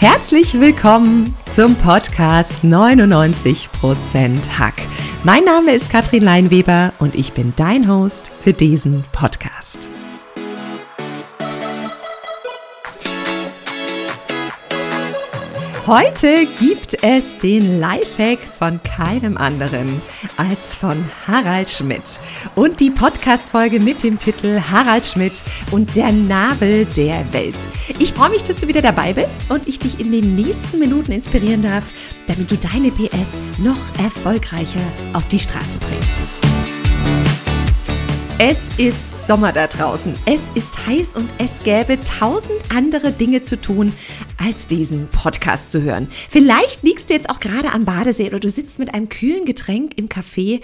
Herzlich willkommen zum Podcast 99% Hack. Mein Name ist Katrin Leinweber und ich bin dein Host für diesen Podcast. Heute gibt es den Lifehack von keinem anderen als von Harald Schmidt und die Podcast-Folge mit dem Titel Harald Schmidt und der Nabel der Welt. Ich freue mich, dass du wieder dabei bist und ich dich in den nächsten Minuten inspirieren darf, damit du deine PS noch erfolgreicher auf die Straße bringst. Es ist Sommer da draußen. Es ist heiß und es gäbe tausend andere Dinge zu tun, als diesen Podcast zu hören. Vielleicht liegst du jetzt auch gerade am Badesee oder du sitzt mit einem kühlen Getränk im Café.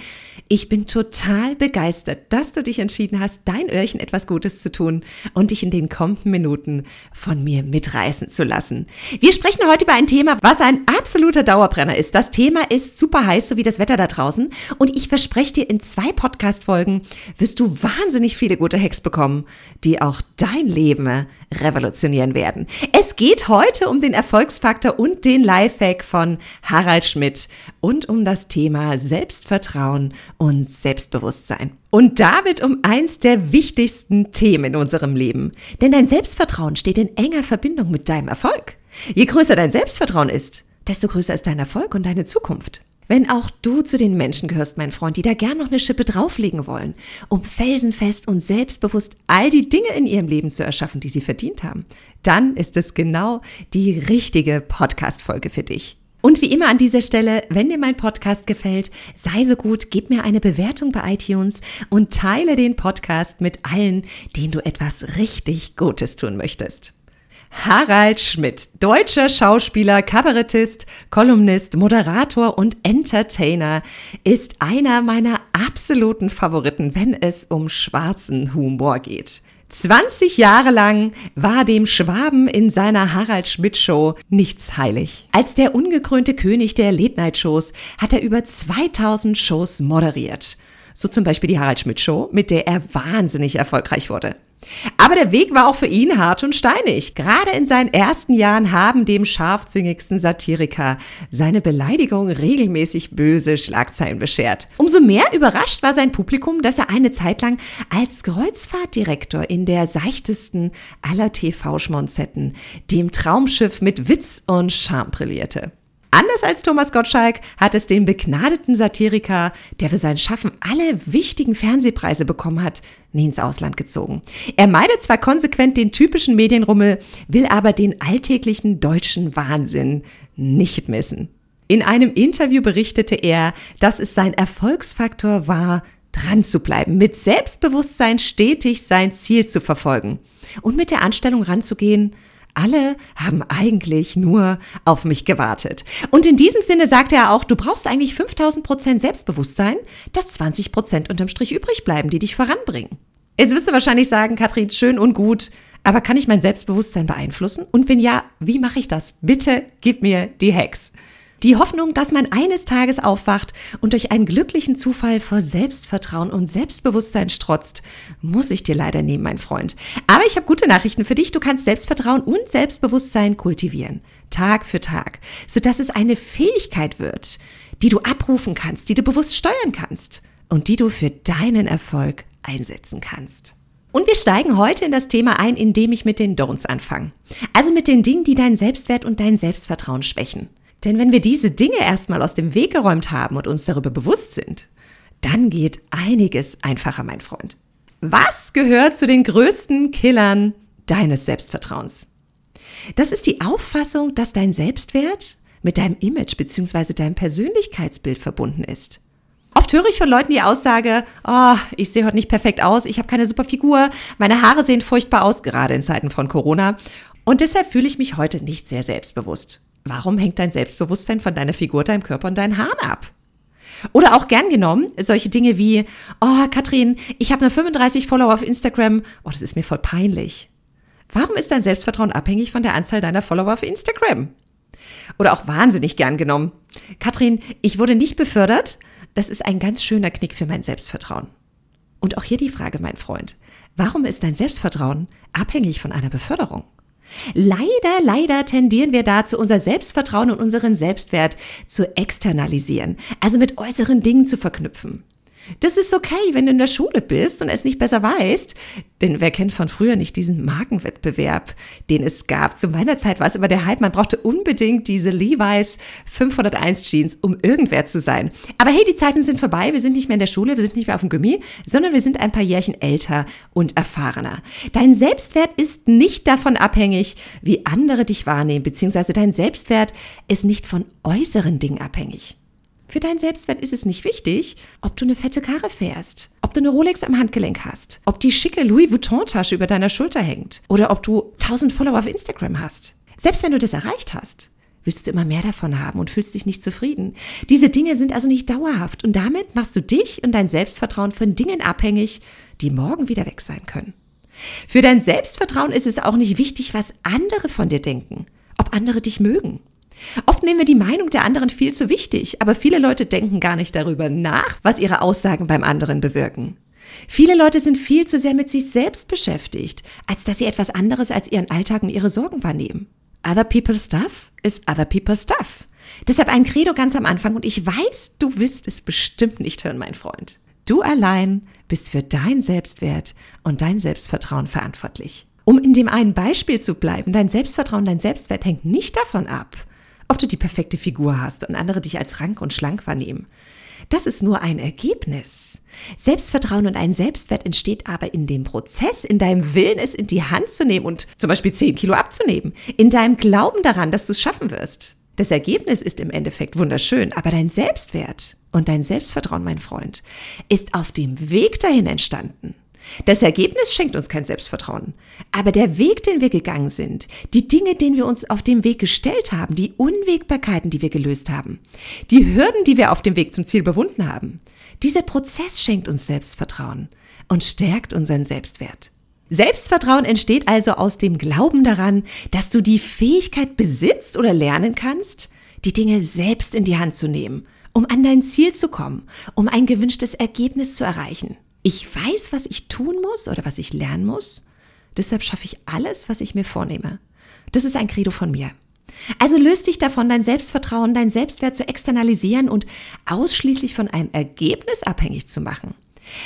Ich bin total begeistert, dass du dich entschieden hast, dein Öhrchen etwas Gutes zu tun und dich in den kommenden Minuten von mir mitreißen zu lassen. Wir sprechen heute über ein Thema, was ein absoluter Dauerbrenner ist. Das Thema ist super heiß, so wie das Wetter da draußen. Und ich verspreche dir, in zwei Podcast-Folgen wirst du du wahnsinnig viele gute Hacks bekommen, die auch dein Leben revolutionieren werden. Es geht heute um den Erfolgsfaktor und den Lifehack von Harald Schmidt und um das Thema Selbstvertrauen und Selbstbewusstsein. Und damit um eins der wichtigsten Themen in unserem Leben. Denn dein Selbstvertrauen steht in enger Verbindung mit deinem Erfolg. Je größer dein Selbstvertrauen ist, desto größer ist dein Erfolg und deine Zukunft. Wenn auch du zu den Menschen gehörst, mein Freund, die da gern noch eine Schippe drauflegen wollen, um felsenfest und selbstbewusst all die Dinge in ihrem Leben zu erschaffen, die sie verdient haben, dann ist es genau die richtige Podcast-Folge für dich. Und wie immer an dieser Stelle, wenn dir mein Podcast gefällt, sei so gut, gib mir eine Bewertung bei iTunes und teile den Podcast mit allen, denen du etwas richtig Gutes tun möchtest. Harald Schmidt, deutscher Schauspieler, Kabarettist, Kolumnist, Moderator und Entertainer, ist einer meiner absoluten Favoriten, wenn es um schwarzen Humor geht. 20 Jahre lang war dem Schwaben in seiner Harald Schmidt Show nichts heilig. Als der ungekrönte König der Late Night Shows hat er über 2000 Shows moderiert. So zum Beispiel die Harald Schmidt Show, mit der er wahnsinnig erfolgreich wurde. Aber der Weg war auch für ihn hart und steinig. Gerade in seinen ersten Jahren haben dem scharfzüngigsten Satiriker seine Beleidigung regelmäßig böse Schlagzeilen beschert. Umso mehr überrascht war sein Publikum, dass er eine Zeit lang als Kreuzfahrtdirektor in der seichtesten aller TV-Schmonzetten, dem Traumschiff mit Witz und Charme brillierte. Anders als Thomas Gottschalk hat es den begnadeten Satiriker, der für sein Schaffen alle wichtigen Fernsehpreise bekommen hat, nie ins Ausland gezogen. Er meidet zwar konsequent den typischen Medienrummel, will aber den alltäglichen deutschen Wahnsinn nicht missen. In einem Interview berichtete er, dass es sein Erfolgsfaktor war, dran zu bleiben, mit Selbstbewusstsein stetig sein Ziel zu verfolgen und mit der Anstellung ranzugehen, alle haben eigentlich nur auf mich gewartet. Und in diesem Sinne sagte er auch, du brauchst eigentlich 5000 Prozent Selbstbewusstsein, dass 20 Prozent unterm Strich übrig bleiben, die dich voranbringen. Jetzt wirst du wahrscheinlich sagen, Katrin, schön und gut, aber kann ich mein Selbstbewusstsein beeinflussen? Und wenn ja, wie mache ich das? Bitte gib mir die Hacks. Die Hoffnung, dass man eines Tages aufwacht und durch einen glücklichen Zufall vor Selbstvertrauen und Selbstbewusstsein strotzt, muss ich dir leider nehmen, mein Freund. Aber ich habe gute Nachrichten für dich. Du kannst Selbstvertrauen und Selbstbewusstsein kultivieren. Tag für Tag. Sodass es eine Fähigkeit wird, die du abrufen kannst, die du bewusst steuern kannst und die du für deinen Erfolg einsetzen kannst. Und wir steigen heute in das Thema ein, indem ich mit den Don'ts anfange. Also mit den Dingen, die deinen Selbstwert und dein Selbstvertrauen schwächen. Denn wenn wir diese Dinge erstmal aus dem Weg geräumt haben und uns darüber bewusst sind, dann geht einiges einfacher, mein Freund. Was gehört zu den größten Killern deines Selbstvertrauens? Das ist die Auffassung, dass dein Selbstwert mit deinem Image bzw. deinem Persönlichkeitsbild verbunden ist. Oft höre ich von Leuten die Aussage, oh, ich sehe heute nicht perfekt aus, ich habe keine super Figur, meine Haare sehen furchtbar aus, gerade in Zeiten von Corona. Und deshalb fühle ich mich heute nicht sehr selbstbewusst. Warum hängt dein Selbstbewusstsein von deiner Figur, deinem Körper und deinen Haaren ab? Oder auch gern genommen, solche Dinge wie, oh Katrin, ich habe nur 35 Follower auf Instagram. Oh, das ist mir voll peinlich. Warum ist dein Selbstvertrauen abhängig von der Anzahl deiner Follower auf Instagram? Oder auch wahnsinnig gern genommen. Katrin, ich wurde nicht befördert. Das ist ein ganz schöner Knick für mein Selbstvertrauen. Und auch hier die Frage, mein Freund. Warum ist dein Selbstvertrauen abhängig von einer Beförderung? Leider, leider tendieren wir dazu, unser Selbstvertrauen und unseren Selbstwert zu externalisieren, also mit äußeren Dingen zu verknüpfen. Das ist okay, wenn du in der Schule bist und es nicht besser weißt. Denn wer kennt von früher nicht diesen Markenwettbewerb, den es gab? Zu meiner Zeit war es immer der Hype. Man brauchte unbedingt diese Levi's 501 Jeans, um irgendwer zu sein. Aber hey, die Zeiten sind vorbei. Wir sind nicht mehr in der Schule, wir sind nicht mehr auf dem Gummi, sondern wir sind ein paar Jährchen älter und erfahrener. Dein Selbstwert ist nicht davon abhängig, wie andere dich wahrnehmen, beziehungsweise dein Selbstwert ist nicht von äußeren Dingen abhängig. Für deinen Selbstwert ist es nicht wichtig, ob du eine fette Karre fährst, ob du eine Rolex am Handgelenk hast, ob die schicke Louis Vuitton-Tasche über deiner Schulter hängt oder ob du 1000 Follower auf Instagram hast. Selbst wenn du das erreicht hast, willst du immer mehr davon haben und fühlst dich nicht zufrieden. Diese Dinge sind also nicht dauerhaft und damit machst du dich und dein Selbstvertrauen von Dingen abhängig, die morgen wieder weg sein können. Für dein Selbstvertrauen ist es auch nicht wichtig, was andere von dir denken, ob andere dich mögen. Oft nehmen wir die Meinung der anderen viel zu wichtig, aber viele Leute denken gar nicht darüber nach, was ihre Aussagen beim anderen bewirken. Viele Leute sind viel zu sehr mit sich selbst beschäftigt, als dass sie etwas anderes als ihren Alltag und ihre Sorgen wahrnehmen. Other people's stuff is other people's stuff. Deshalb ein Credo ganz am Anfang und ich weiß, du willst es bestimmt nicht hören, mein Freund. Du allein bist für dein Selbstwert und dein Selbstvertrauen verantwortlich. Um in dem einen Beispiel zu bleiben, dein Selbstvertrauen, dein Selbstwert hängt nicht davon ab, ob du die perfekte Figur hast und andere dich als rank und schlank wahrnehmen. Das ist nur ein Ergebnis. Selbstvertrauen und ein Selbstwert entsteht aber in dem Prozess, in deinem Willen, es in die Hand zu nehmen und zum Beispiel 10 Kilo abzunehmen, in deinem Glauben daran, dass du es schaffen wirst. Das Ergebnis ist im Endeffekt wunderschön, aber dein Selbstwert und dein Selbstvertrauen, mein Freund, ist auf dem Weg dahin entstanden. Das Ergebnis schenkt uns kein Selbstvertrauen. Aber der Weg, den wir gegangen sind, die Dinge, denen wir uns auf dem Weg gestellt haben, die Unwägbarkeiten, die wir gelöst haben, die Hürden, die wir auf dem Weg zum Ziel bewunden haben, dieser Prozess schenkt uns Selbstvertrauen und stärkt unseren Selbstwert. Selbstvertrauen entsteht also aus dem Glauben daran, dass du die Fähigkeit besitzt oder lernen kannst, die Dinge selbst in die Hand zu nehmen, um an dein Ziel zu kommen, um ein gewünschtes Ergebnis zu erreichen. Ich weiß, was ich tun muss oder was ich lernen muss. Deshalb schaffe ich alles, was ich mir vornehme. Das ist ein Credo von mir. Also löst dich davon, dein Selbstvertrauen, dein Selbstwert zu externalisieren und ausschließlich von einem Ergebnis abhängig zu machen,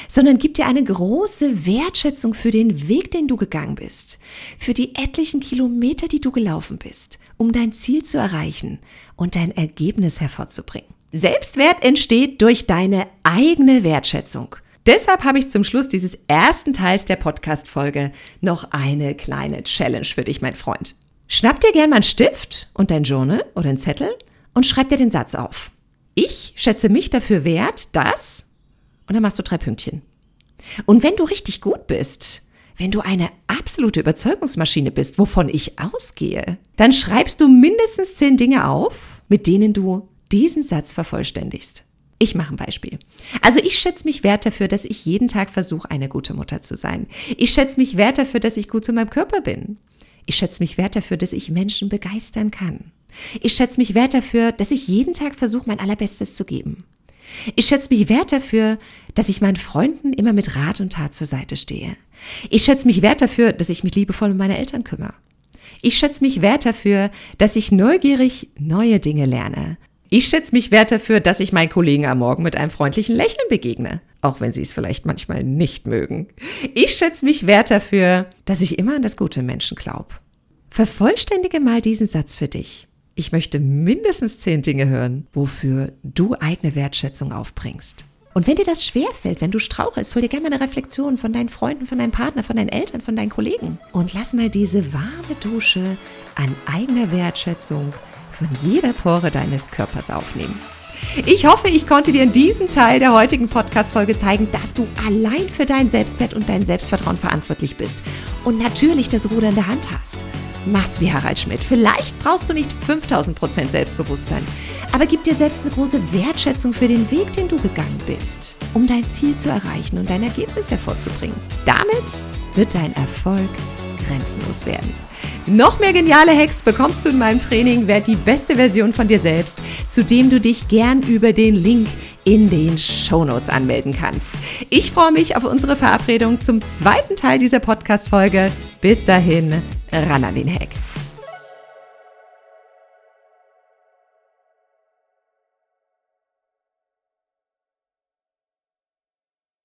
sondern gib dir eine große Wertschätzung für den Weg, den du gegangen bist, für die etlichen Kilometer, die du gelaufen bist, um dein Ziel zu erreichen und dein Ergebnis hervorzubringen. Selbstwert entsteht durch deine eigene Wertschätzung. Deshalb habe ich zum Schluss dieses ersten Teils der Podcast-Folge noch eine kleine Challenge für dich, mein Freund. Schnapp dir gern mal einen Stift und dein Journal oder einen Zettel und schreib dir den Satz auf. Ich schätze mich dafür wert, dass, und dann machst du drei Pünktchen. Und wenn du richtig gut bist, wenn du eine absolute Überzeugungsmaschine bist, wovon ich ausgehe, dann schreibst du mindestens zehn Dinge auf, mit denen du diesen Satz vervollständigst. Ich mache ein Beispiel. Also ich schätze mich wert dafür, dass ich jeden Tag versuche, eine gute Mutter zu sein. Ich schätze mich wert dafür, dass ich gut zu meinem Körper bin. Ich schätze mich wert dafür, dass ich Menschen begeistern kann. Ich schätze mich wert dafür, dass ich jeden Tag versuche, mein Allerbestes zu geben. Ich schätze mich wert dafür, dass ich meinen Freunden immer mit Rat und Tat zur Seite stehe. Ich schätze mich wert dafür, dass ich mich liebevoll um meine Eltern kümmere. Ich schätze mich wert dafür, dass ich neugierig neue Dinge lerne ich schätze mich wert dafür, dass ich meinen Kollegen am Morgen mit einem freundlichen Lächeln begegne, auch wenn sie es vielleicht manchmal nicht mögen. Ich schätze mich wert dafür, dass ich immer an das gute Menschen glaube. Vervollständige mal diesen Satz für dich. Ich möchte mindestens zehn Dinge hören, wofür du eigene Wertschätzung aufbringst. Und wenn dir das schwerfällt, wenn du strauchelst, hol dir gerne mal eine Reflexion von deinen Freunden, von deinem Partner, von deinen Eltern, von deinen Kollegen. Und lass mal diese warme Dusche an eigener Wertschätzung von jeder Pore deines Körpers aufnehmen. Ich hoffe, ich konnte dir in diesem Teil der heutigen Podcast-Folge zeigen, dass du allein für deinen Selbstwert und dein Selbstvertrauen verantwortlich bist und natürlich das Ruder in der Hand hast. Mach's wie Harald Schmidt. Vielleicht brauchst du nicht 5000% Selbstbewusstsein, aber gib dir selbst eine große Wertschätzung für den Weg, den du gegangen bist, um dein Ziel zu erreichen und dein Ergebnis hervorzubringen. Damit wird dein Erfolg grenzenlos werden. Noch mehr geniale Hacks bekommst du in meinem Training Werd die beste Version von dir selbst, zu dem du dich gern über den Link in den Shownotes anmelden kannst. Ich freue mich auf unsere Verabredung zum zweiten Teil dieser Podcast-Folge. Bis dahin, ran an den Hack.